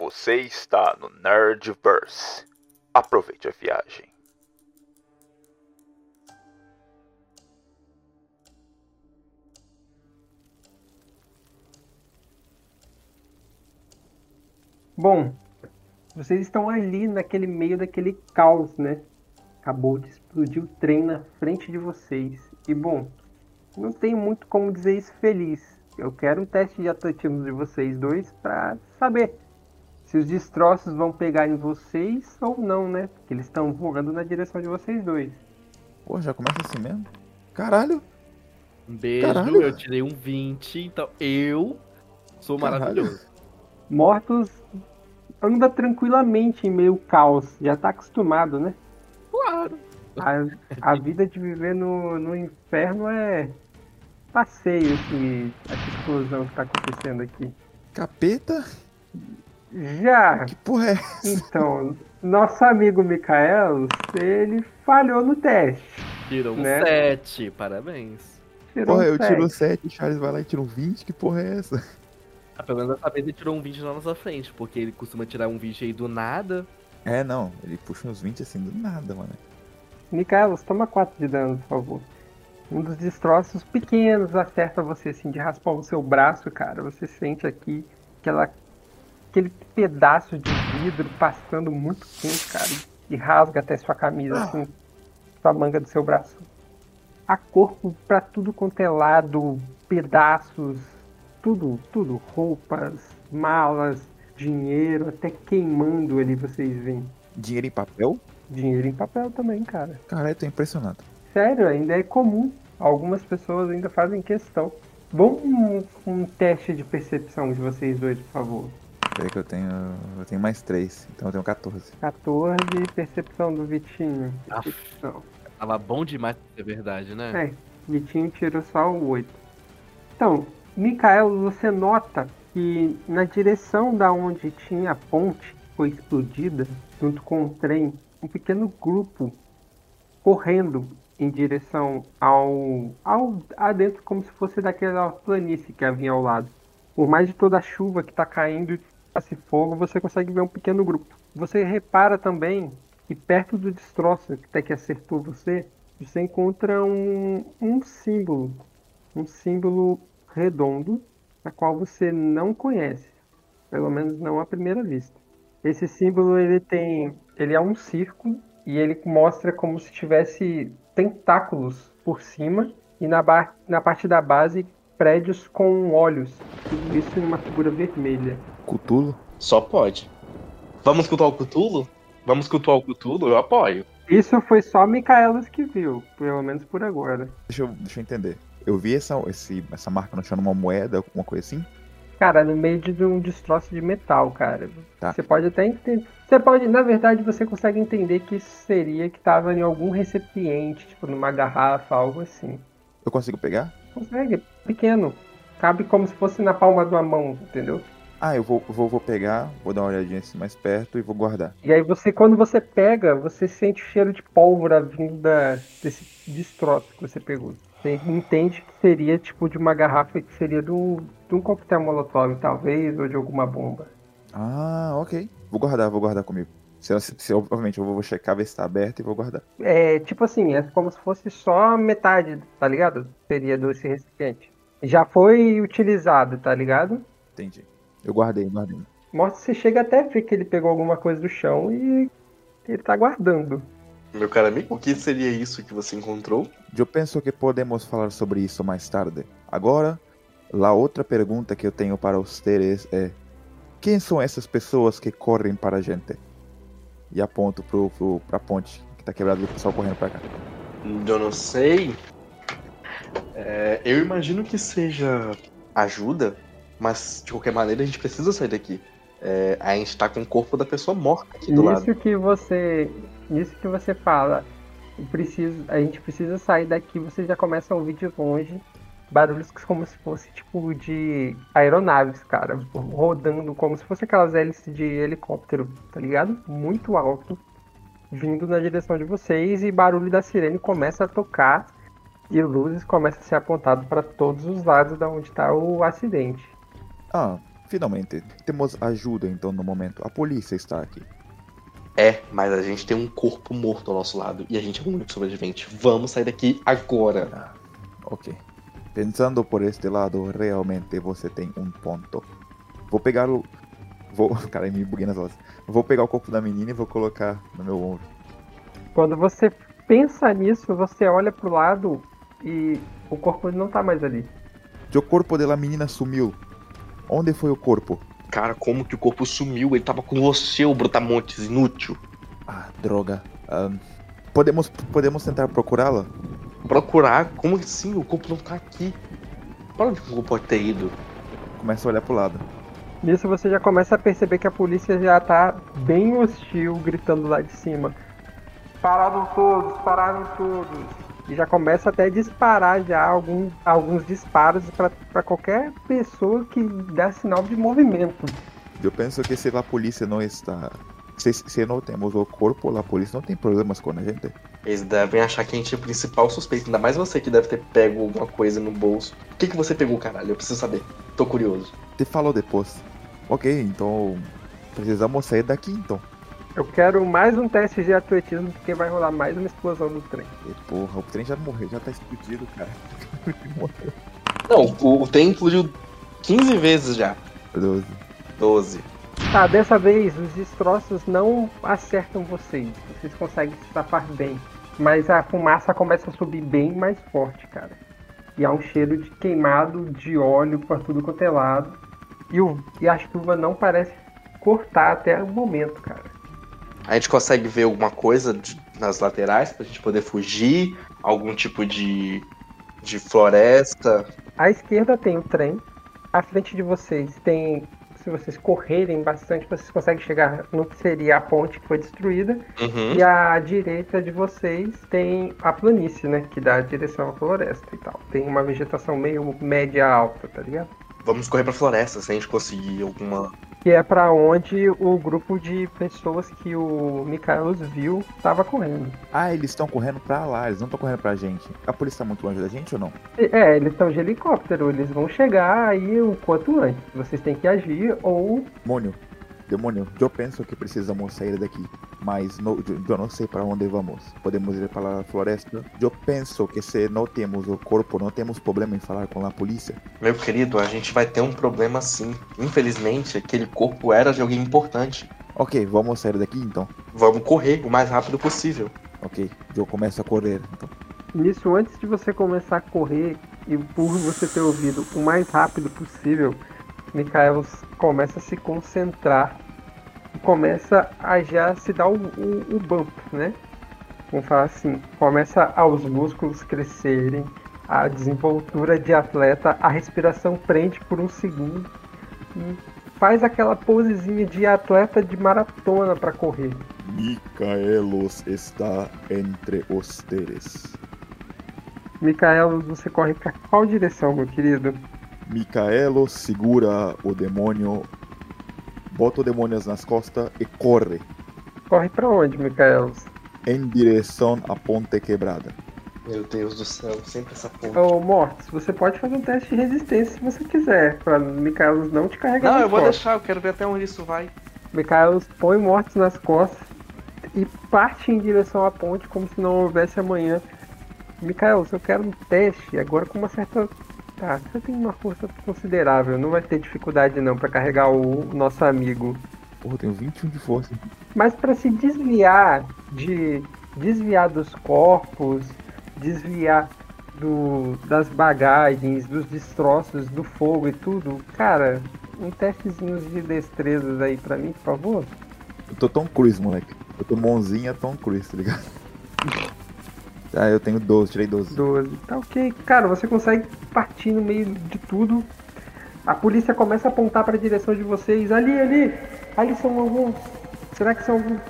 Você está no Nerdverse. Aproveite a viagem. Bom, vocês estão ali naquele meio daquele caos, né? Acabou de explodir o trem na frente de vocês. E bom, não tenho muito como dizer isso feliz. Eu quero um teste de atletismo de vocês dois para saber se os destroços vão pegar em vocês ou não, né? Porque eles estão voando na direção de vocês dois. Pô, já começa assim mesmo? Caralho! Um beijo, Caralho. eu tirei um 20, então eu sou Caralho. maravilhoso. Mortos anda tranquilamente em meio caos. Já tá acostumado, né? Claro. A, a vida de viver no, no inferno é passeio, esse, essa explosão que tá acontecendo aqui. Capeta? Já, Que porra é? então, nosso amigo Mikael, ele falhou no teste. Tirou um Né? 7, parabéns. Tirou Porra, um eu tiro sete. 7, o Charles vai lá e tira um 20, que porra é essa? Ah, pelo menos dessa vez ele tirou um 20 na nossa frente, porque ele costuma tirar um 20 aí do nada. É, não, ele puxa uns 20 assim do nada, mano. Mikael, toma 4 de dano, por favor. Um dos destroços pequenos acerta você, assim, de raspar o seu braço, cara. Você sente aqui aquela, aquele pedaço de vidro passando muito quente, cara. E rasga até sua camisa, assim, sua manga do seu braço. Há corpo pra tudo quanto é lado, pedaços, tudo, tudo. Roupas, malas, dinheiro, até queimando ali vocês veem. Dinheiro em papel? Dinheiro em papel também, cara. Caralho, eu tô impressionado. Sério, ainda é comum. Algumas pessoas ainda fazem questão. Vamos um, um teste de percepção de vocês dois, por favor. Peraí que eu tenho. Eu tenho mais 3, então eu tenho 14. 14, percepção do Vitinho. Ah. Percepção. Tava bom demais pra ser verdade, né? É, Vitinho tirou só o 8. Então, Mikael, você nota que na direção da onde tinha a ponte que foi explodida, junto com o trem, um pequeno grupo correndo em direção ao, ao adentro, como se fosse daquela planície que havia ao lado. Por mais de toda a chuva que está caindo esse fogo, você consegue ver um pequeno grupo. Você repara também que perto do destroço que até que acertou você, você encontra um, um símbolo. Um símbolo redondo, a qual você não conhece. Pelo menos não à primeira vista. Esse símbolo ele tem. Ele é um círculo e ele mostra como se tivesse tentáculos por cima e na, na parte da base prédios com olhos. Tudo isso em uma figura vermelha. Cutulo? Só pode. Vamos cultuar o Cthulhu? Vamos cultuar o Cthulhu? Eu apoio. Isso foi só Micaelas que viu, pelo menos por agora. Deixa eu, deixa eu entender. Eu vi essa, esse, essa marca no chão numa moeda, alguma coisa assim? Cara, no meio de um destroço de metal, cara. Tá. Você pode até entender. Você pode, na verdade, você consegue entender que isso seria que tava em algum recipiente, tipo numa garrafa, algo assim. Eu consigo pegar? Consegue, pequeno. Cabe como se fosse na palma de uma mão, entendeu? Ah, eu vou, vou, vou pegar, vou dar uma olhadinha assim mais perto e vou guardar. E aí você, quando você pega, você sente o cheiro de pólvora vindo da, desse destroço que você pegou. Você entende que seria tipo de uma garrafa que seria do, de um coquetel molotov, talvez, ou de alguma bomba. Ah, ok. Vou guardar, vou guardar comigo. Se, se, obviamente, eu vou, vou checar, ver se tá aberto e vou guardar. É tipo assim, é como se fosse só metade, tá ligado? Seria desse recipiente. Já foi utilizado, tá ligado? Entendi. Eu guardei, guardei. Mostra você chega até a ver que ele pegou alguma coisa do chão e ele tá guardando. Meu caro amigo, o que seria isso que você encontrou? Eu penso que podemos falar sobre isso mais tarde. Agora, a outra pergunta que eu tenho para vocês é: quem são essas pessoas que correm para a gente? E aponto pro, pro, pra ponte que tá quebrada e o pessoal correndo pra cá. Eu não sei. É, eu imagino que seja ajuda, mas de qualquer maneira a gente precisa sair daqui. É, a gente tá com o corpo da pessoa morta aqui do lado. Nisso que você. Nisso que você fala, preciso, a gente precisa sair daqui, você já começa a ouvir de longe barulhos como se fosse tipo de aeronaves, cara, rodando como se fosse aquelas hélices de helicóptero, tá ligado? Muito alto, vindo na direção de vocês e barulho da sirene começa a tocar e luzes começam a ser apontadas para todos os lados da onde tá o acidente. Ah, Finalmente, temos ajuda então no momento. A polícia está aqui. É, mas a gente tem um corpo morto ao nosso lado e a gente é o único sobrevivente. Vamos sair daqui agora. Ok. Pensando por este lado, realmente você tem um ponto. Vou pegar o. Vou. Cara, me buguei nas horas. Vou pegar o corpo da menina e vou colocar no meu ombro. Quando você pensa nisso, você olha pro lado e o corpo não tá mais ali. O corpo da menina sumiu. Onde foi o corpo? Cara, como que o corpo sumiu? Ele tava com você, o Brutamontes, inútil. Ah, droga. Ahn, podemos, podemos tentar procurá-la? Procurar? Como assim? O corpo não tá aqui. Pra onde o corpo pode ter ido? Começa a olhar pro lado. Nisso você já começa a perceber que a polícia já tá bem hostil, gritando lá de cima. Pararam todos, pararam todos. E já começa até a disparar já algum, alguns disparos para qualquer pessoa que dá sinal de movimento. Eu penso que se a polícia não está. Se, se não temos o corpo, a polícia não tem problemas com a gente. Eles devem achar que a gente é o principal suspeito. Ainda mais você que deve ter pego alguma coisa no bolso. O que, que você pegou, caralho? Eu preciso saber. Tô curioso. Te falo depois. Ok, então. Precisamos sair daqui então. Eu quero mais um teste de atletismo porque vai rolar mais uma explosão do trem. E, porra, o trem já morreu, já tá explodido, cara. Morreu. Não, o, o trem explodiu 15 vezes já. 12. 12. Tá, dessa vez os destroços não acertam vocês. Vocês conseguem se safar bem. Mas a fumaça começa a subir bem mais forte, cara. E há um cheiro de queimado, de óleo por tudo quanto é lado. E, o, e a chuva não parece cortar até o momento, cara. A gente consegue ver alguma coisa de- nas laterais pra gente poder fugir? Algum tipo de, de floresta? À esquerda tem o trem. À frente de vocês tem. Se vocês correrem bastante, vocês conseguem chegar no que seria a ponte que foi destruída. Uhum. E à direita de vocês tem a planície, né? Que dá direção à floresta e tal. Tem uma vegetação meio média alta, tá ligado? Vamos correr pra floresta se a gente conseguir alguma. Que é pra onde o grupo de pessoas que o Mikaelos viu tava correndo. Ah, eles estão correndo pra lá, eles não estão correndo pra gente. A polícia tá muito longe da gente ou não? É, eles estão de helicóptero, eles vão chegar aí o quanto antes. Vocês têm que agir ou Demônio, demônio, eu penso que precisamos sair daqui. Mas no- eu eu não sei para onde vamos. Podemos ir para a floresta. Eu penso que se não temos o corpo, não temos problema em falar com a polícia. Meu querido, a gente vai ter um problema sim. Infelizmente, aquele corpo era de alguém importante. Ok, vamos sair daqui então. Vamos correr o mais rápido possível. Ok, eu começo a correr. Então. Nisso, antes de você começar a correr e por você ter ouvido o mais rápido possível, Mikael começa a se concentrar e começa a já se dar o, o, o bump, né? Vamos falar assim, começa aos músculos crescerem, a desenvoltura de atleta, a respiração prende por um segundo e faz aquela posezinha de atleta de maratona para correr. Micaelos está entre os teres. Mikael, você corre para qual direção, meu querido? Micaelos segura o demônio, bota o demônio nas costas e corre Corre para onde, Mikael? em direção à ponte quebrada. Meu Deus do céu, sempre essa porra. Ô, Mortis, você pode fazer um teste de resistência se você quiser, pra Mikaelos não te carregar Não, eu vou costas. deixar, eu quero ver até onde isso vai. Mikaelos põe Mortis nas costas e parte em direção à ponte como se não houvesse amanhã. Mikaelos, eu quero um teste agora com uma certa. Tá, você tem uma força considerável, não vai ter dificuldade não pra carregar o nosso amigo. Porra, eu tenho 21 de força. Mas para se desviar de desviar dos corpos, desviar do, das bagagens, dos destroços, do fogo e tudo, cara, um testezinho de destrezas aí pra mim, por favor. Eu tô Tom Cruise, moleque. Eu tô mãozinha Tom Cruise, tá ligado? Ah, eu tenho 12, tirei 12. 12. Tá ok. Cara, você consegue partir no meio de tudo. A polícia começa a apontar para a direção de vocês. Ali, ali! Ali são alguns. Será que são alguns?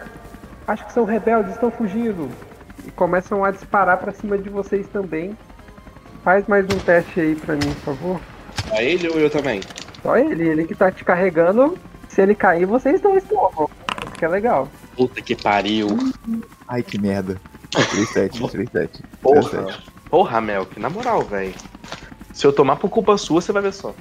Acho que são rebeldes, estão fugindo. E começam a disparar para cima de vocês também. Faz mais um teste aí pra mim, por favor. A ele ou eu também? Só ele, ele que tá te carregando. Se ele cair, vocês dois tomam. Isso que é legal. Puta que pariu. Ai, que merda. Tirei 7, tirei 7. Porra. Porra, Melk, na moral, velho. Se eu tomar por culpa sua, você vai ver só.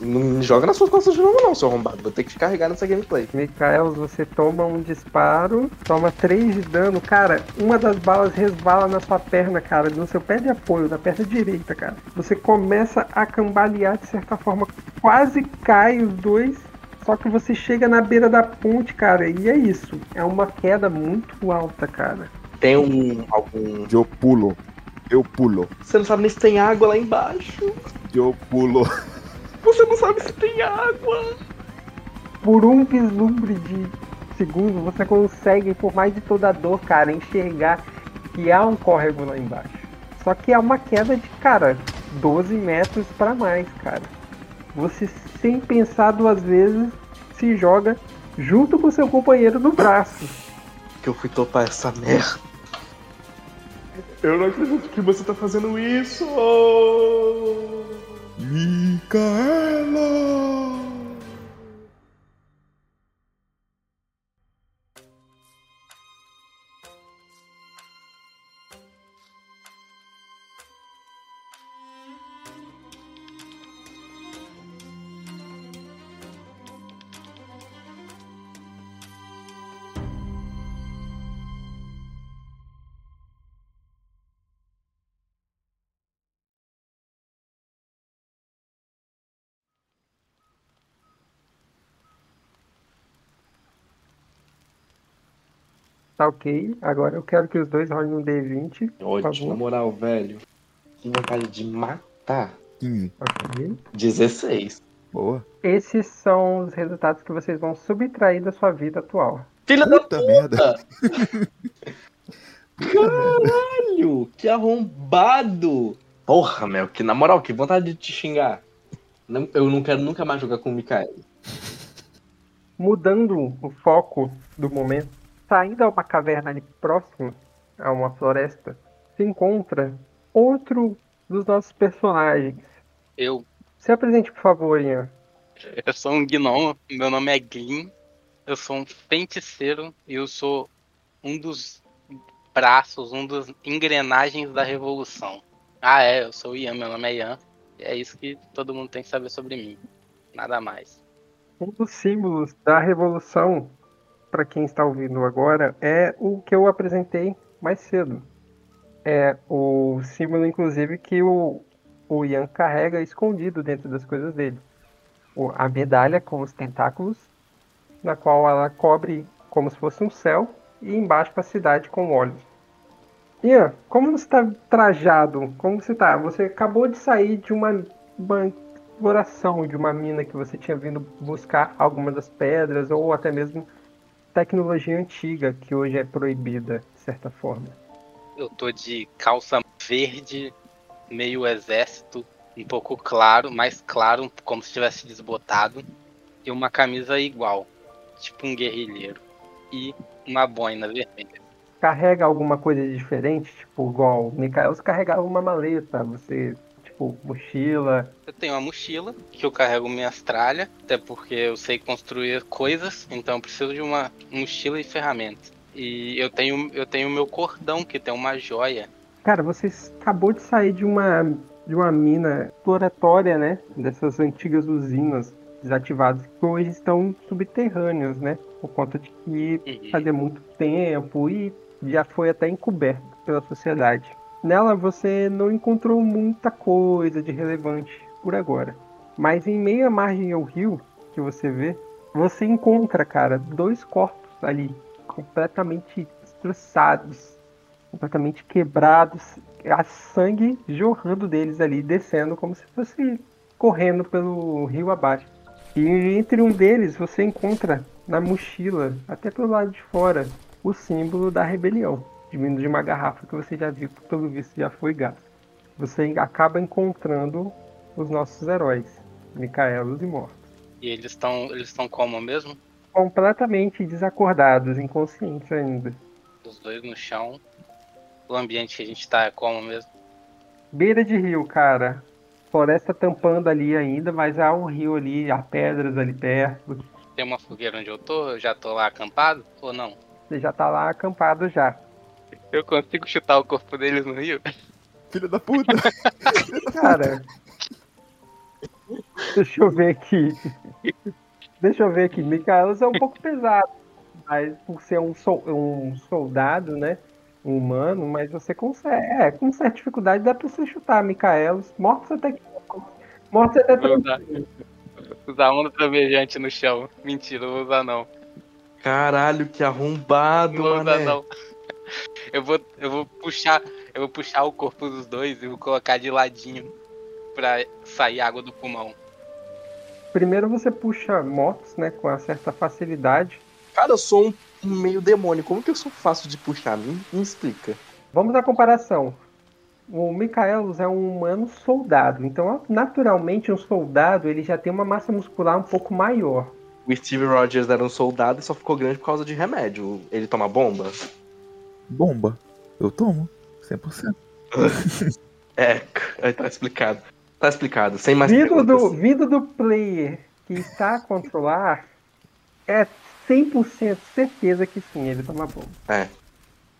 Não me joga nas suas costas de novo, não, seu arrombado. Vou ter que te carregar nessa gameplay. Mikael, você toma um disparo, toma 3 de dano. Cara, uma das balas resvala na sua perna, cara, no seu pé de apoio, na perna direita, cara. Você começa a cambalear de certa forma, quase cai os dois. Só que você chega na beira da ponte, cara, e é isso. É uma queda muito alta, cara. Tem um. algum. Eu pulo. Eu pulo. Você não sabe nem se tem água lá embaixo. Eu pulo. Você não sabe se tem água. Por um vislumbre de segundo, você consegue, por mais de toda a dor, cara, enxergar que há um córrego lá embaixo. Só que é uma queda de, cara, 12 metros para mais, cara. Você, sem pensar duas vezes, se joga junto com seu companheiro no braço. Que eu fui topar essa merda. Eu não acredito que você tá fazendo isso. Micaela! Tá ok. Agora eu quero que os dois rolem um D20. Por Ótimo, na moral, velho. Que vontade de matar. 15. Ok. 16. Boa. Esses são os resultados que vocês vão subtrair da sua vida atual. Filha da Puta merda. Caralho, que arrombado! Porra, meu, que na moral, que vontade de te xingar. Não- eu não quero nunca mais jogar com o Mikael. Mudando o foco do momento, saindo a uma caverna ali próximo a uma floresta, se encontra outro dos nossos personagens. Eu, Se apresente, por favor, Ian. eu sou um gnomo, meu nome é Glyn, eu sou um feiticeiro e eu sou um dos braços, um dos engrenagens da revolução. Ah, é, eu sou o Ian, meu nome é Ian, e é isso que todo mundo tem que saber sobre mim. Nada mais. Um dos símbolos da revolução, para quem está ouvindo agora, é o que eu apresentei mais cedo. É o símbolo, inclusive, que o, o Ian carrega escondido dentro das coisas dele. O- a medalha com os tentáculos, na qual ela cobre como se fosse um céu, e embaixo a cidade com olhos. Ian, como você está trajado? Como você está? Você acabou de sair de uma, uma exploração de uma mina que você tinha vindo buscar alguma das pedras ou até mesmo tecnologia antiga que hoje é proibida de certa forma. Eu tô de calça verde, meio exército, um pouco claro, mais claro, como se tivesse desbotado, e uma camisa igual, tipo um guerrilheiro, e uma boina vermelha. Carrega alguma coisa diferente, tipo igual o Mikael carregava uma maleta, você tipo mochila. Eu tenho uma mochila que eu carrego minhas tralhas, até porque eu sei construir coisas, então eu preciso de uma mochila e ferramentas. E eu tenho eu tenho meu cordão que tem uma joia. Cara, você acabou de sair de uma de uma mina exploratória, né? Dessas antigas usinas desativadas que hoje estão subterrâneos, né? Por conta de que Uhum. fazia muito tempo e já foi até encoberto pela sociedade. Nela você não encontrou muita coisa de relevante por agora. Mas em meia margem ao rio que você vê, você encontra, cara, dois corpos ali completamente destroçados, completamente quebrados, a sangue jorrando deles ali, descendo como se fosse correndo pelo rio abaixo. E entre um deles você encontra na mochila, até pelo lado de fora, o símbolo da rebelião, vindo de uma garrafa que você já viu, que pelo visto já foi gasto. Você acaba encontrando os nossos heróis, Micaelos e Mortos, E eles estão eles estão como mesmo? completamente desacordados, inconscientes ainda. Os dois no chão. O ambiente que a gente tá é como mesmo? Beira de rio, cara. Floresta tampando ali ainda, mas há um rio ali, há pedras ali perto. Tem uma fogueira onde eu tô? Eu já tô lá acampado ou não? Você já tá lá acampado já. Eu consigo chutar o corpo deles no rio? Filho da puta. Cara, Deixa eu ver aqui. Deixa eu ver aqui. Micaelos é um pouco pesado, mas por ser um, sol- um soldado, né? Um humano, mas você consegue. É, com certa dificuldade dá pra você chutar Micaelos. Mortos até que. Mortos até Vou usar, tranquilo. usar onda trovejante no chão. Mentira, eu vou usar não. Caralho, que arrombado, Não vou usar mané. não. Eu vou, eu vou puxar. Eu vou puxar o corpo dos dois e vou colocar de ladinho pra sair água do pulmão. Primeiro você puxa mortos, né? Com uma certa facilidade. Cara, eu sou um meio demônio. Como que eu sou fácil de puxar? Me, me explica. Vamos à comparação. O Micaelos é um humano soldado, então naturalmente um soldado ele já tem uma massa muscular um pouco maior. O Steve Rogers era um soldado e só ficou grande por causa de remédio. Ele toma bomba? Bomba. Eu tomo. 100%. É, aí tá explicado. Tá explicado. Sem mais Vindo do, vindo do player que está a controlar, é 100% certeza que sim, ele toma bomba. É.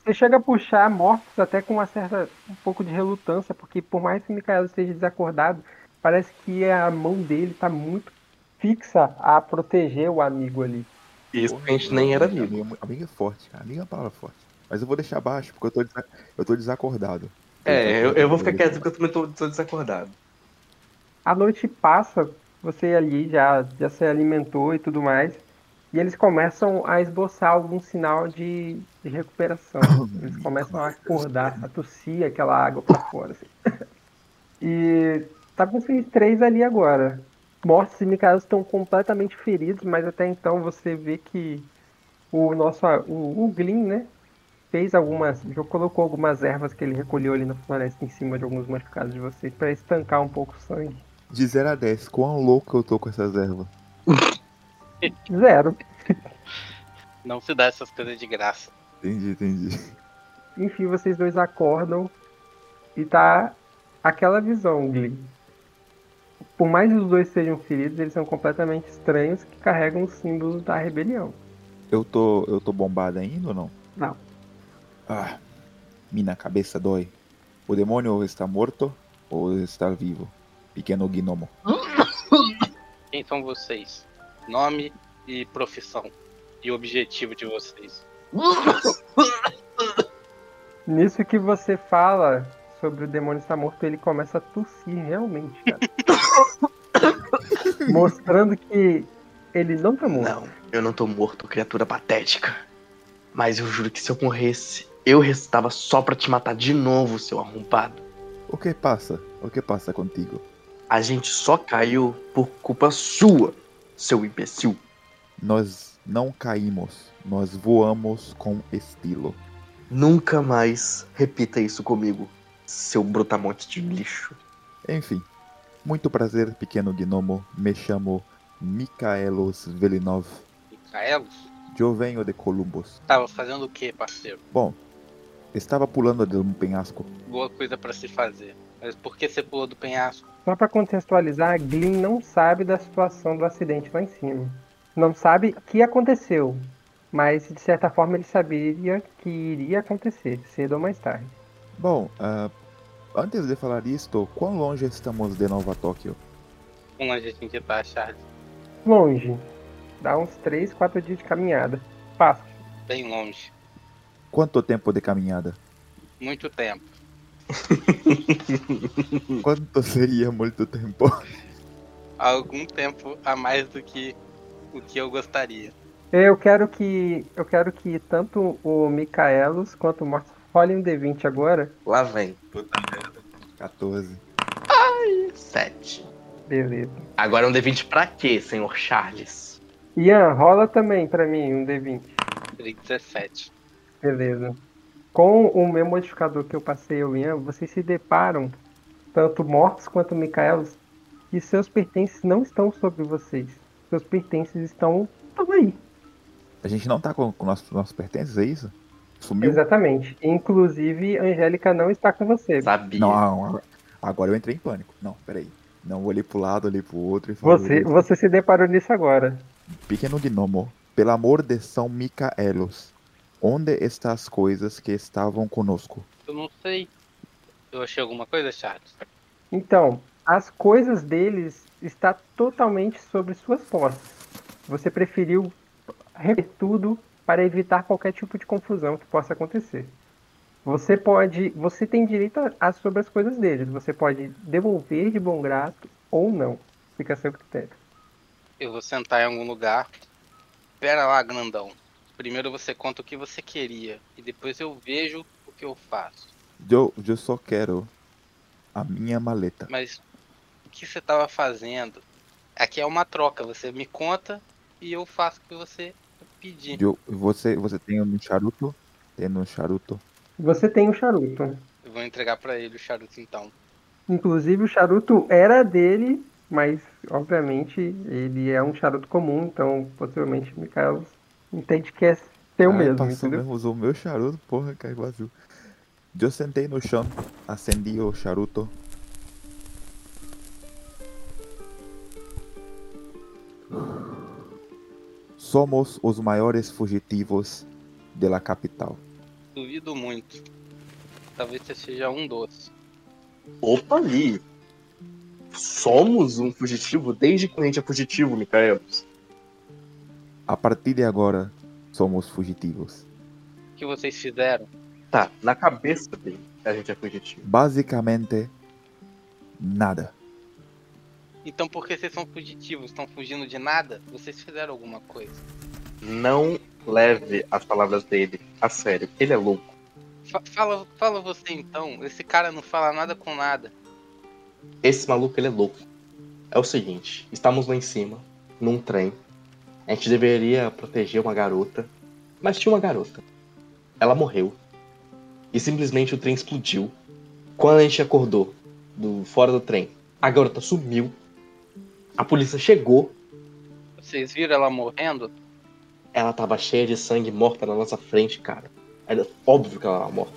Você chega a puxar mortos até com uma certa, um pouco de relutância, porque por mais que o Micaelos esteja desacordado, parece que a mão dele está muito fixa a proteger o amigo ali. Isso que a gente nem era amigo. Amiga é forte, cara. Amiga é uma palavra forte. Mas eu vou deixar baixo porque eu tô, desa- eu tô desacordado. É, eu, eu vou ficar quieto porque eu também tô, tô desacordado. A noite passa, você ali já, já se alimentou e tudo mais, e eles começam a esboçar algum sinal de, de recuperação. Eles começam a acordar, a tossir aquela água pra fora. assim. E tá com vocês três ali agora. Mortos e Mikael estão completamente feridos, mas até então você vê que o nosso o, o Glyn, né? Fez algumas. Já colocou algumas ervas que ele recolheu ali na floresta em cima de alguns machucados de vocês para estancar um pouco o sangue. De 0 a 10, quão louco eu tô com essas ervas? Zero. Não se dá essas coisas de graça. Entendi, entendi. Enfim, vocês dois acordam e tá aquela visão, Glee. Por mais que os dois sejam feridos, eles são completamente estranhos que carregam os símbolos da rebelião. Eu tô, eu tô bombado ainda ou não? Não. Ah, minha cabeça dói. O demônio está morto ou está vivo? Pequeno gnomo. Quem são vocês? Nome e profissão. E objetivo de vocês. Nisso que você fala sobre o demônio estar morto, ele começa a tossir realmente, cara. Mostrando que ele não tá morto. Não, eu não tô morto, criatura patética. Mas eu juro que se eu morresse, eu restava só pra te matar de novo, seu arrombado. O que passa? O que passa contigo? A gente só caiu por culpa sua, seu imbecil. Nós não caímos, nós voamos com estilo. Nunca mais repita isso comigo, seu brutamonte de lixo. Enfim, muito prazer, pequeno gnomo. Me chamo Mikaelos Velinov. Micaelos? Eu venho de Columbus. Tava fazendo o que, parceiro? Bom, estava pulando de um penhasco. Boa coisa pra se fazer. Mas por que você pulou do penhasco? Só pra contextualizar, a Glyn não sabe da situação do acidente lá em cima. Não sabe o que aconteceu, mas de certa forma ele sabia que iria acontecer, cedo ou mais tarde. Bom, ah, antes de falar isto, quão longe estamos de Nova Tóquio? Como a gente tá, Charles? Longe. Dá uns 3, 4 dias de caminhada. Fácil. Bem longe. Quanto tempo de caminhada? Muito tempo. Quanto seria muito tempo? Algum tempo a mais do que o que eu gostaria. Eu quero que. Eu quero que tanto o Micaelos quanto o Mortis rolem um D20 agora. Lá vem. 14. Sete. Beleza. Agora um D20 pra quê, senhor Charles? Ian, rola também pra mim um D20. 17. Beleza. Com o meu modificador que eu passei ao Ian, vocês se deparam, tanto mortos quanto Micaelos, que seus pertences não estão sobre vocês. Seus pertences estão, estão aí. A gente não tá com, com nossos, nossos pertences, é isso? Sumiu? Exatamente. Inclusive, a Angélica não está com você. Sabia. Não, agora- agora eu entrei em pânico. Não, peraí. Não, olhei pro lado, olhei pro outro e falei. Você, você se deparou nisso agora. Pequeno gnomo, pelo amor de São Micaelos, onde estão as coisas que estavam conosco? Eu não sei. Eu achei alguma coisa, Charles? Então, as coisas deles está totalmente sobre suas posses. Você preferiu rever tudo para evitar qualquer tipo de confusão que possa acontecer. Você pode, você tem direito a, a sobre as coisas deles. Você pode devolver de bom grado ou não. Fica a seu critério. Eu vou sentar em algum lugar. Pera lá, grandão. Primeiro você conta o que você queria e depois eu vejo o que eu faço. Eu, eu só quero a minha maleta. Mas o que você tava fazendo? Aqui é uma troca. Você me conta e eu faço o que você pedir. Eu, você, você tem um charuto? Tem um charuto? Você tem o charuto. Eu vou entregar pra ele o charuto então. Inclusive o charuto era dele, mas obviamente ele é um charuto comum, então possivelmente Mikael entende que é seu Ah, mesmo, passou entendeu? mesmo, usou o meu charuto, porra, cai vazio. Eu sentei no chão, acendi o charuto. Somos os maiores fugitivos da capital. Duvido muito. Talvez você seja um doce. Opa ali! Somos um fugitivo desde quando a gente é fugitivo, Micaelos. A partir de agora, somos fugitivos. O que vocês fizeram? Tá, na cabeça dele a gente é fugitivo. Basicamente, nada. Então por que vocês são fugitivos? Estão fugindo de nada? Vocês fizeram alguma coisa? Não leve as palavras dele a sério. Ele é louco. Fa- fala, fala você então. Esse cara não fala nada com nada. Esse maluco, ele é louco. É o seguinte, estamos lá em cima, num trem. A gente deveria proteger uma garota, mas tinha uma garota. Ela morreu. E simplesmente o trem explodiu. Quando a gente acordou do fora do trem, a garota sumiu. A polícia chegou, Vocês viram ela morrendo? ela tava cheia de sangue morta na nossa frente, cara. Era óbvio que ela era morta.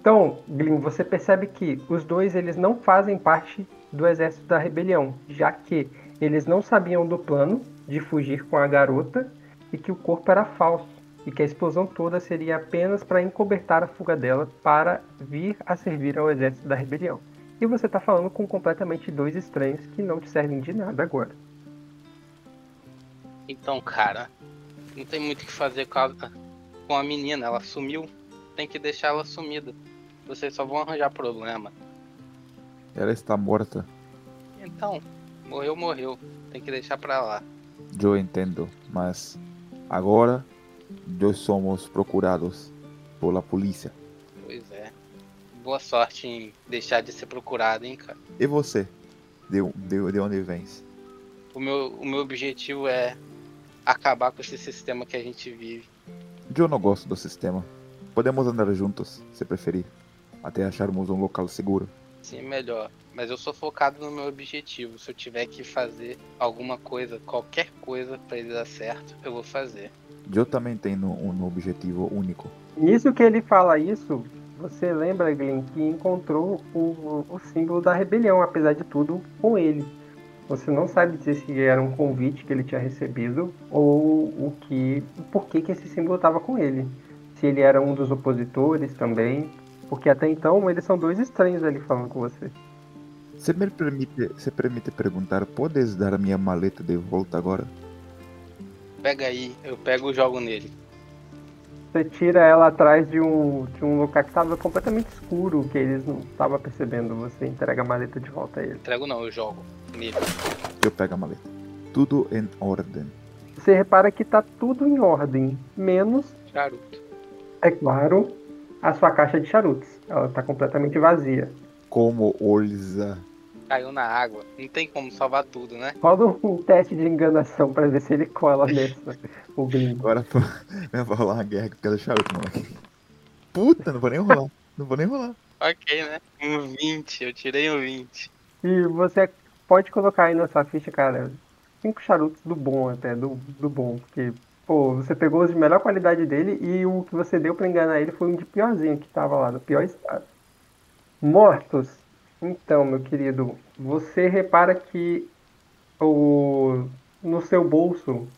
Então, Glyn, você percebe que os dois eles não fazem parte do exército da rebelião, já que eles não sabiam do plano de fugir com a garota e que o corpo era falso e que a explosão toda seria apenas para encobertar a fuga dela para vir a servir ao exército da rebelião. E você tá falando com completamente dois estranhos que não te servem de nada agora. Então, cara, não tem muito o que fazer com a, com a menina. Ela sumiu. Tem que deixar ela sumida. Vocês só vão arranjar problema. Ela está morta. Então, morreu, morreu. Tem que deixar pra lá. Eu entendo, mas agora nós somos procurados pela polícia. Pois é. Boa sorte em deixar de ser procurado, hein, cara. E você? De, de, de onde vens? O meu, o meu objetivo é acabar com esse sistema que a gente vive. Eu não gosto do sistema. Podemos andar juntos, se preferir, até acharmos um local seguro. Sim, melhor. Mas eu sou focado no meu objetivo. Se eu tiver que fazer alguma coisa, qualquer coisa pra ele dar certo, eu vou fazer. Eu também tenho um objetivo único. Nisso que ele fala isso, você lembra, Glenn, que encontrou o, o símbolo da rebelião, apesar de tudo, com ele. Você não sabe dizer se era um convite que ele tinha recebido ou o que, por que que esse símbolo estava com ele. Se ele era um dos opositores também, porque até então eles são dois estranhos ali falando com você. Se me permite, se permite perguntar, podes dar minha maleta de volta agora? Pega aí, eu pego e jogo nele. Você tira ela atrás de um, de um lugar que estava completamente escuro, que eles não estavam percebendo. Você entrega a maleta de volta a ele. Entrego não, eu jogo nele. Eu pego a maleta. Tudo em ordem. Você repara que tá tudo em ordem, menos Charuto. é claro, a sua caixa de charutos. Ela tá completamente vazia. Como Olza. Caiu na água. Não tem como salvar tudo, né? Roda um teste de enganação pra ver se ele cola nessa, o gringo. Agora tô... eu vou rolar uma guerra com aquele charuto, moleque. Puta, não vou nem rolar. Não vou nem rolar. Ok, né? Um 20, eu tirei um 20. E você pode colocar aí na sua ficha, cara, cinco charutos do bom até, do, do bom. Porque, pô, você pegou os de melhor qualidade dele e o que você deu pra enganar ele foi um de piorzinho que tava lá, no pior estado. Mortos. Então, meu querido, você repara que o no seu bolso,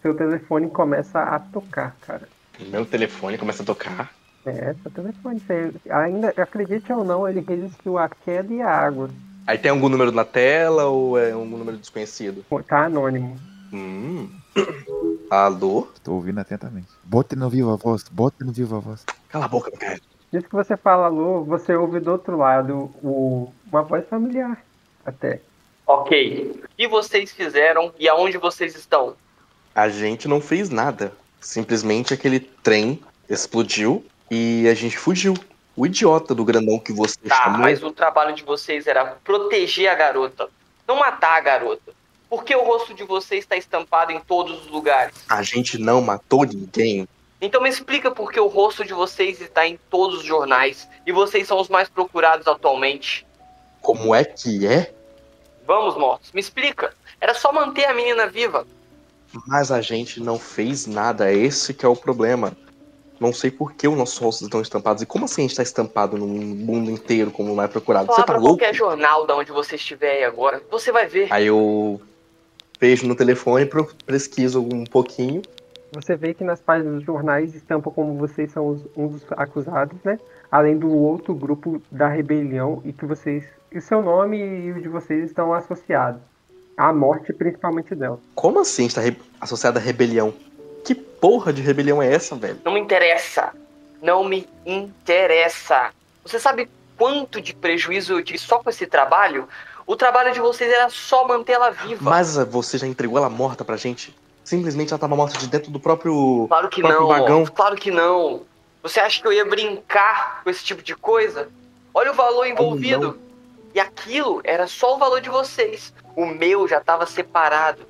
seu telefone começa a tocar, cara. Meu telefone começa a tocar. É, seu telefone. Você, ainda, acredite ou não, ele resistiu à queda e à água. Aí tem algum número na tela ou é um número desconhecido? Tá anônimo. Hum. Alô? Estou ouvindo atentamente. Bote no viva voz, bote no viva voz. Cala a boca, cara. Isso que você fala alô, você ouve do outro lado o, uma voz familiar. Até. Ok. O que vocês fizeram e aonde vocês estão? A gente não fez nada. Simplesmente aquele trem explodiu e a gente fugiu. O idiota do grandão que você Tá, chamou. mas o trabalho de vocês era proteger a garota, não matar a garota. Por que o rosto de vocês está estampado em todos os lugares? A gente não matou ninguém. Então me explica por que o rosto de vocês está em todos os jornais e vocês são os mais procurados atualmente. Como é que é? Vamos, mortos, me explica. Era só manter a menina viva. Mas a gente não fez nada. Esse que é o problema. Não sei por que os nossos rostos estão estampados. E como assim a gente tá estampado no mundo inteiro como mais procurado? Só Você tá abra louco? qualquer jornal da onde você estiver aí agora. Você vai ver. Aí eu vejo no telefone, pro- pesquiso um pouquinho. Você vê que nas páginas dos jornais estampam como vocês são os, um dos acusados, né? Além do outro grupo da rebelião e que vocês. E o seu nome e o de vocês estão associados. À morte, principalmente dela. Como assim está re- associado à rebelião? Que porra de rebelião é essa, velho? Não me interessa. Não me interessa. Você sabe quanto de prejuízo eu tive só com esse trabalho? O trabalho de vocês era só mantê-la viva. Mas você já entregou ela morta pra gente? Simplesmente ela tava morta de dentro do próprio. Claro que próprio não, vagão. Claro que não. Você acha que eu ia brincar com esse tipo de coisa? Olha o valor envolvido. E aquilo era só o valor de vocês. O meu já estava separado.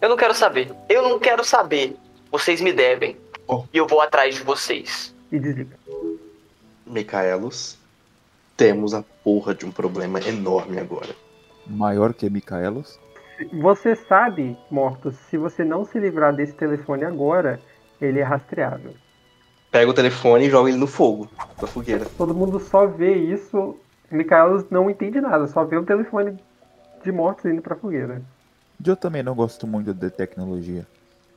Eu não quero saber. Eu não quero saber. Vocês me devem. Oh. E eu vou atrás de vocês. Micaelos, temos a porra de um problema enorme agora. Maior que Micaelos. Você sabe, Mortos, se você não se livrar desse telefone agora, ele é rastreável. Pega o telefone e joga ele no fogo da fogueira. Todo mundo só vê isso. Micaelos não entende nada, só vê o telefone de Mortos indo pra fogueira. Eu também não gosto muito de tecnologia.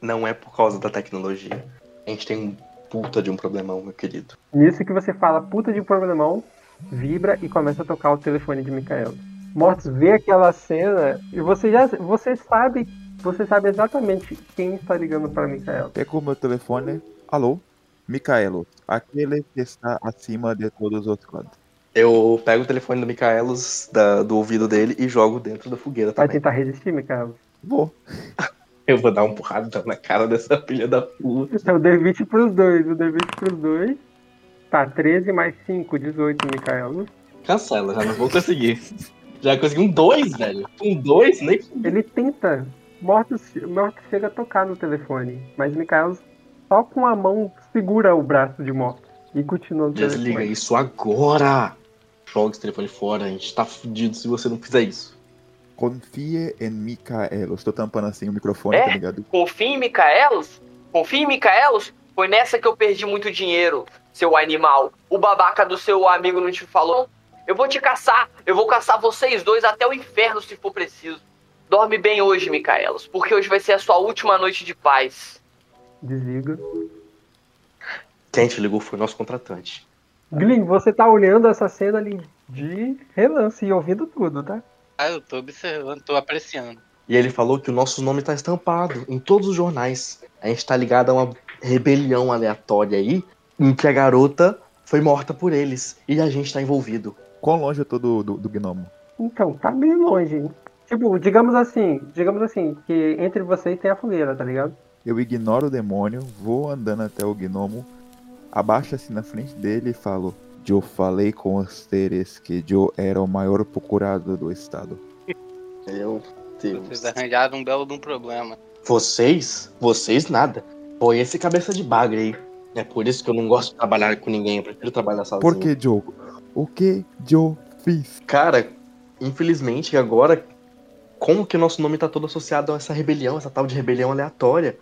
Não é por causa da tecnologia. A gente tem um puta de um problemão, meu querido. Nisso que você fala puta de problemão, vibra e começa a tocar o telefone de Micaela. Mortos vê aquela cena e você já você sabe, você sabe exatamente quem está ligando para Micaela. Pego meu telefone. Alô? Micaelos, aquele que está acima de todos os lados. Eu pego o telefone do Micaelos da- do ouvido dele e jogo dentro da fogueira Vai também. tentar resistir, Micaela? Vou. Eu vou dar um porrada na cara dessa filha da puta. Então, o D20 pros dois, o D20 pros dois. Tá, 13 mais 5, 18, Micaela. Cancela, já não vou conseguir. Já consegui um 2, velho. Um 2? Nem Ele tenta. Mortos, Mortos chega a tocar no telefone, mas Micaela só com a mão segura o braço de Mortos e continua no Desliga telefone. isso agora! Joga esse telefone fora, a gente tá fudido se você não fizer isso. Confie em Micaelos. Tô tampando assim o microfone, É? tá ligado? Confia em Micaelos? Confia em Micaelos? Foi nessa que eu perdi muito dinheiro, seu animal. O babaca do seu amigo não te falou? Eu vou te caçar. Eu vou caçar vocês dois até o inferno se for preciso. Dorme bem hoje, Micaelos, porque hoje vai ser a sua última noite de paz. Desliga. Quem te ligou foi o nosso contratante. Glyn, você tá olhando essa cena ali de relance e ouvindo tudo, tá? Ah, eu tô observando, tô apreciando. E ele falou que o nosso nome tá estampado em todos os jornais. A gente tá ligado a uma rebelião aleatória aí, em que a garota foi morta por eles. E a gente tá envolvido. Quão longe eu tô do, do, do gnomo? Então, tá bem longe. Tipo, digamos assim, digamos assim, que entre vocês tem a fogueira, tá ligado? Eu ignoro o demônio, vou andando até o gnomo, abaixo assim na frente dele e falo: Eu falei com os seres que eu era o maior procurado do estado. Meu Deus. Vocês arranjaram um belo de um problema. Vocês? Vocês nada. Foi esse cabeça de bagre aí. É por isso que eu não gosto de trabalhar com ninguém. Eu prefiro trabalhar sozinho. Por que, Joe? O que eu fiz? Cara, infelizmente agora, como que o nosso nome tá todo associado a essa rebelião, essa tal de rebelião aleatória?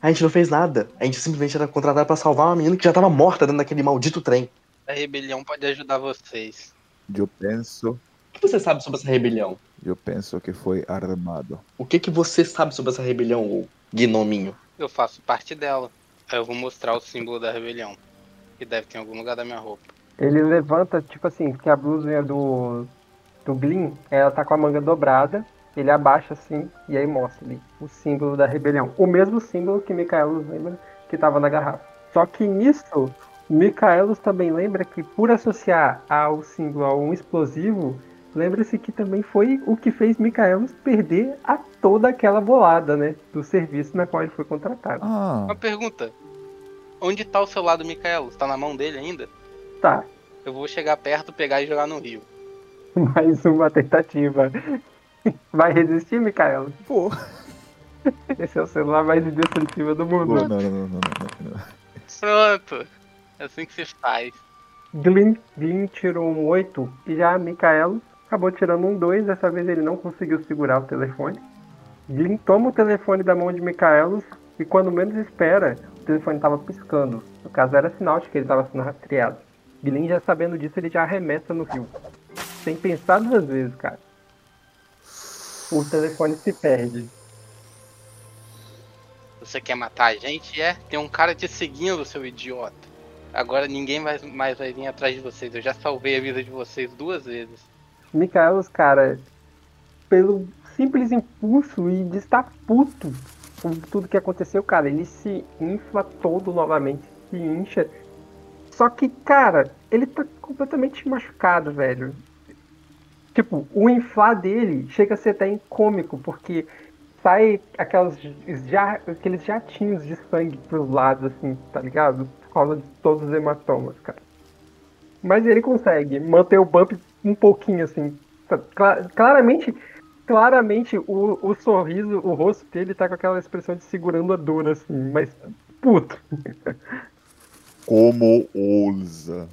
A gente não fez nada. A gente simplesmente era contratado pra salvar uma menina que já tava morta dentro daquele maldito trem. A rebelião pode ajudar vocês. Eu penso, O que você sabe sobre essa rebelião? eu penso que foi armado. O que que você sabe sobre essa rebelião, ô gnominho? Eu faço parte dela. Aí eu vou mostrar o símbolo da rebelião. Que deve ter em algum lugar da minha roupa. Ele levanta, tipo assim, que a blusa do do Glyn, ela tá com a manga dobrada, ele abaixa assim e aí mostra ali o símbolo da rebelião. O mesmo símbolo que Micaelos lembra que estava na garrafa. Só que nisso, Micaelos também lembra que por associar ao símbolo a um explosivo, lembra-se que também foi o que fez Micaelos perder a toda aquela bolada, né? Do serviço na qual ele foi contratado. Ah, Uma pergunta. Onde tá o celular do Micaelo? Tá na mão dele ainda? Tá, Eu vou chegar perto, pegar e jogar no rio. mais uma tentativa. Vai resistir, Micaelos? pô. Esse é o celular mais indestrutível do Pô, mundo. não, não, não, não, não, não. Pronto. É assim que se faz. Glyn, Glyn tirou um 8 e já Micaelos acabou tirando um 2. Dessa vez ele não conseguiu segurar o telefone. Glyn toma o telefone da mão de Micaelos e quando menos espera, o telefone estava piscando. No caso era sinal de que ele estava sendo rastreado. Glyn já sabendo disso, ele já arremessa no rio. Sem pensar duas vezes, cara. O telefone se perde. Você quer matar a gente? É? Tem um cara te seguindo, seu idiota. Agora ninguém mais, mais vai vir atrás de vocês. Eu já salvei a vida de vocês duas vezes. Micaelos, cara, pelo simples impulso e de estar puto com tudo que aconteceu, cara, ele se infla todo novamente, se incha. Só que, cara, ele tá completamente machucado, velho. Tipo, o inflar dele chega a ser até incômico, porque sai aquelas, ja, aqueles jatinhos de sangue pros lados, assim, tá ligado? Por causa de todos os hematomas, cara. Mas ele consegue manter o bump um pouquinho, assim. Tá- cla- claramente, claramente o, o sorriso, o rosto dele tá com aquela expressão de segurando a dor, assim, mas puto. Como ousa?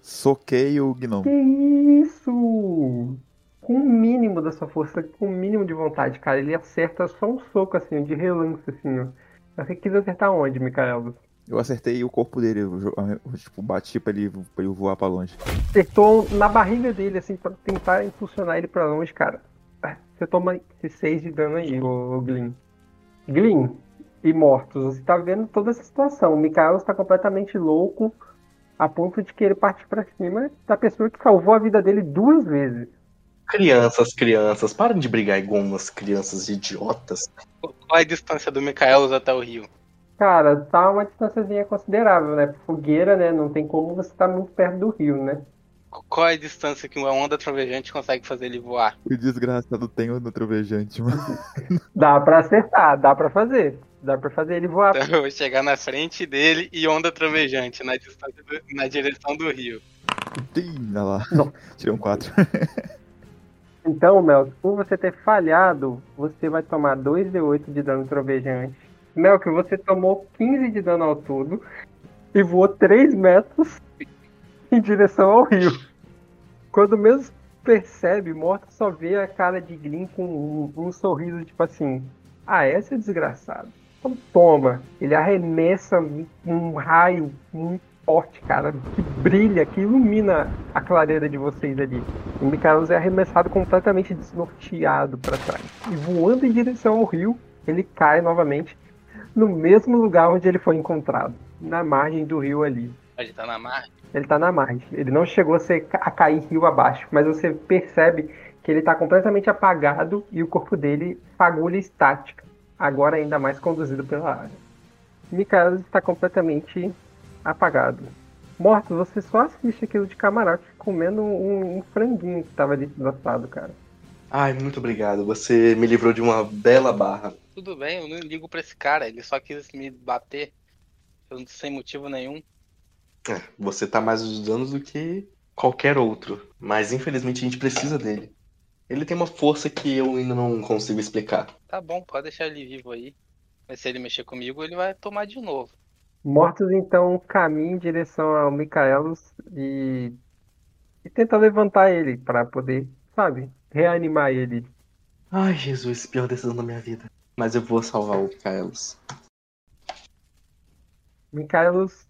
Soquei o Gnome. Que isso? Com o mínimo da sua força, com o mínimo de vontade, cara, ele acerta só um soco, assim, de relance, assim, ó. Você quis acertar onde, Mikael? Eu acertei o corpo dele, eu, tipo, bati pra ele, pra ele voar pra longe. Acertou na barriga dele, assim, pra tentar impulsionar ele pra longe, cara. Você toma esses 6 de dano aí, ô Glyn. Glyn e Mortos, você tá vendo toda essa situação. O Mikael está completamente louco, a ponto de querer partir pra cima da pessoa que salvou a vida dele duas vezes. Crianças, crianças, parem de brigar igual umas crianças idiotas. Qual é a distância do Micaelos até o rio? Cara, tá uma distânciazinha considerável, né? Fogueira, né? Não tem como você estar muito perto do rio, né? Qual é a distância que uma onda trovejante consegue fazer ele voar? O desgraçado tem o no trovejante, mano. Dá pra acertar, dá pra fazer. Dá pra fazer ele voar. Então eu vou chegar na frente dele e onda trovejante na, distância do- na direção do rio. Olha lá. Não. Tirei um 4. Então, Mel, por você ter falhado, você vai tomar 2d8 de dano trovejante. Melk, você tomou 15 de dano ao todo e voou 3 metros em direção ao rio. Quando mesmo percebe, Morta só vê a cara de Glyn com um, um sorriso tipo assim: Ah, é, seu desgraçado? Então toma. Ele arremessa um, raio muito forte, cara, que brilha, que ilumina a clareira de vocês ali. O Micaelos é arremessado completamente desnorteado para trás. E voando em direção ao rio, ele cai novamente no mesmo lugar onde ele foi encontrado, na margem do rio ali. Pode estar na margem. Ele tá na margem. Ele não chegou a, ser, a cair rio abaixo, mas você percebe que ele tá completamente apagado e o corpo dele fagulha estática, agora ainda mais conduzido pela área. Micaelos está completamente apagado. Morto, você só assiste aquilo de camarote comendo um, um franguinho que tava ali desgraçado, cara. Ai, muito obrigado. Você me livrou de uma bela barra. Tudo bem, eu não ligo pra esse cara. Ele só quis me bater. Eu, sem motivo nenhum. É, você tá mais usando do que qualquer outro. Mas infelizmente a gente precisa dele. Ele tem uma força que eu ainda não consigo explicar. Tá bom, pode deixar ele vivo aí. Mas se ele mexer comigo, ele vai tomar de novo. Mortos então caminham em direção ao Micaelos e, e tenta levantar ele para poder, sabe, reanimar ele. Ai, Jesus, pior decisão da minha vida. Mas eu vou salvar o Kaelos. Micaelos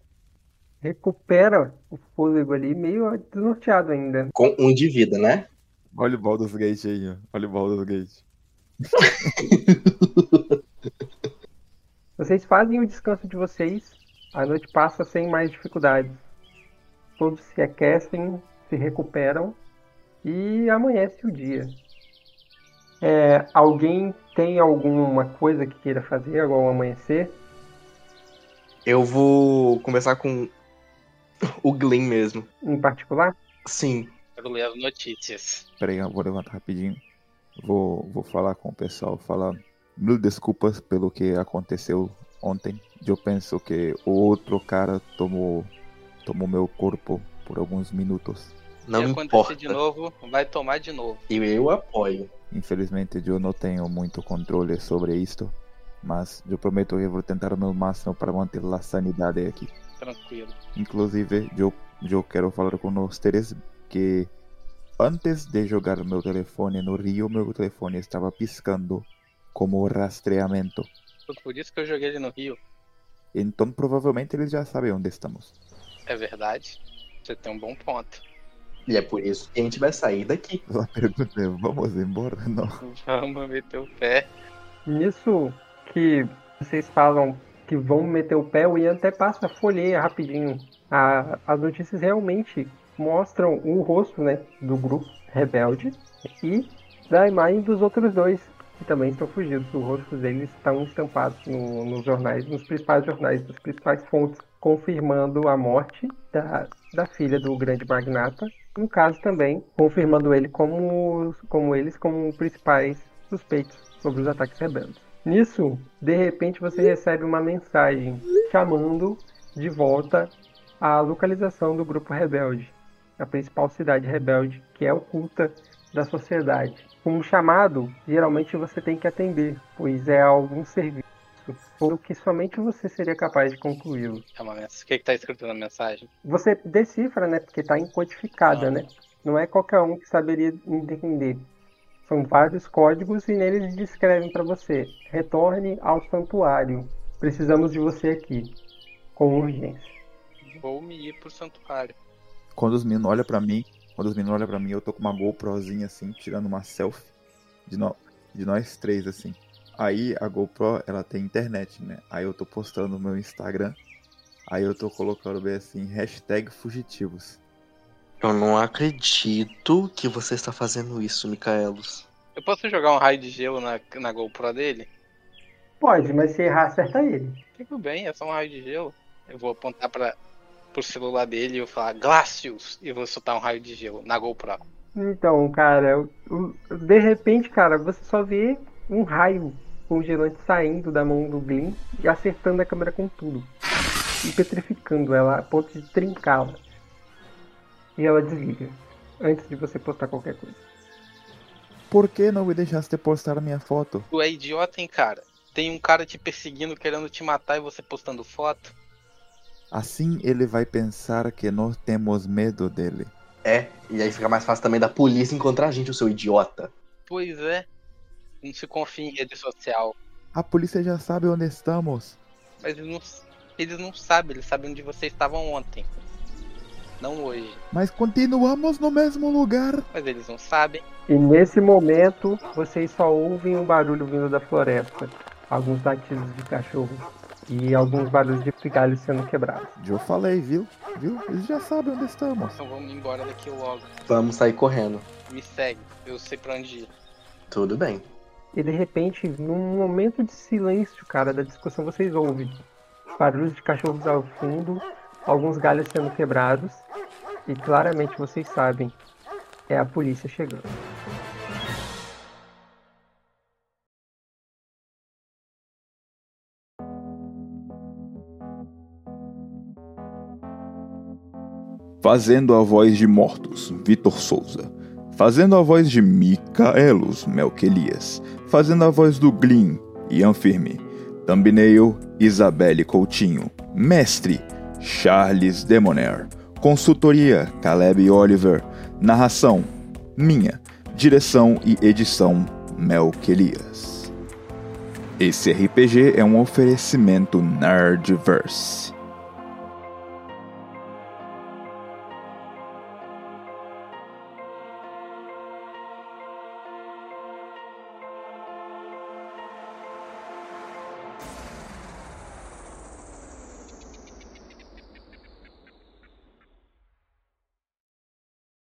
recupera o fôlego ali, meio desnorteado ainda. Com um de vida, né? Olha o Baldur's Gate aí, ó. Olha o Baldur's Gate. Vocês fazem o descanso de vocês, a noite passa sem mais dificuldades. Todos se aquecem, se recuperam E amanhece o dia. É, alguém tem alguma coisa que queira fazer agora ao amanhecer? Eu vou conversar com o Glenn mesmo. Em particular? Sim. Quero ler as notícias. Peraí, eu vou levantar rapidinho. Vou, vou falar com o pessoal, falar mil desculpas pelo que aconteceu ontem. Eu penso que o outro cara tomou, tomou meu corpo por alguns minutos. Não Se acontecer importa. de novo, vai tomar de novo. E eu apoio. Infelizmente eu não tenho muito controle sobre isto, mas eu prometo que vou tentar o meu máximo para manter a sanidade aqui. Tranquilo. Inclusive, eu, eu quero falar com vocês que antes de jogar meu telefone no Rio, meu telefone estava piscando como rastreamento. Por isso que eu joguei ele no Rio. Então provavelmente eles já sabem onde estamos. É verdade. Você tem um bom ponto. E é por isso que a gente vai sair daqui. A pergunta é, vamos embora? Não. Vamos meter o pé. Nisso que vocês falam que vão meter o pé, o Ian até passa a folheia rapidinho. A- as notícias realmente mostram o rosto né, do grupo rebelde e da imagem dos outros dois, que também estão fugidos. Os rostos deles estão estampados no- nos jornais, nos principais jornais, nas principais fontes, confirmando a morte da, da filha do grande magnata. No caso também, confirmando ele como, como eles como principais suspeitos sobre os ataques rebeldes. Nisso, de repente você recebe uma mensagem chamando de volta a localização do grupo rebelde, a principal cidade rebelde, que é oculta da sociedade. Um chamado, geralmente você tem que atender, pois é algum serviço, ou que somente você seria capaz de concluí-lo. É uma mens- O que, que tá escrito na mensagem? Você decifra, né? Porque está encodificada, Ah. né? Não é qualquer um que saberia entender. São vários códigos e neles descrevem para você: retorne ao santuário. Precisamos de você aqui, com urgência. Vou me ir pro santuário. Quando os meninos olham pra mim, quando os meninos olham pra mim, eu tô com uma GoProzinha assim, tirando uma selfie de, no- de nós três assim. Aí a GoPro, ela tem internet, né? Aí eu tô postando no meu Instagram. Aí eu tô colocando bem assim, hashtag fugitivos. Eu não acredito que você está fazendo isso, Micaelos. Eu posso jogar um raio de gelo na, na GoPro dele? Pode, mas se errar, acerta ele. Tudo bem, é só um raio de gelo. Eu vou apontar para pro celular dele e eu falar Glacius e vou soltar um raio de gelo na GoPro. Então, cara, de repente, cara, você só vê um raio congelante saindo da mão do Glenn e acertando a câmera com tudo. E petrificando ela a ponto de trincá-la. E ela desliga. Antes de você postar qualquer coisa. Por que não me deixaste postar minha foto? Tu é idiota, hein, cara? Tem um cara te perseguindo, querendo te matar e você postando foto? Assim ele vai pensar que nós temos medo dele. É, e aí fica mais fácil também da polícia encontrar a gente, o seu idiota. Pois é. Não se confia em rede social. A polícia já sabe onde estamos. Mas eles não, eles não sabem, eles sabem onde vocês estavam ontem. Não hoje. Mas continuamos no mesmo lugar. Mas eles não sabem. E nesse momento, vocês só ouvem um barulho vindo da floresta. Alguns latidos de cachorro. E alguns barulhos de galhos sendo quebrados. Eu falei, viu? Viu? Eles já sabem onde estamos. Então vamos embora daqui logo. Vamos sair correndo. Me segue, eu sei pra onde ir. Tudo bem. E de repente, num momento de silêncio, cara, da discussão, vocês ouvem barulhos de cachorros ao fundo, alguns galhos sendo quebrados. E claramente vocês sabem, é a polícia chegando. Fazendo a voz de mortos, Vitor Souza. Fazendo a voz de Micaelos, Melquelias. Fazendo a voz do Glyn, Ian Firme. Thumbnail, Isabelle Coutinho. Mestre, Charles Demoner. Consultoria, Caleb Oliver. Narração, minha. Direção e edição, Melquelias. Esse RPG é um oferecimento Nerdverse.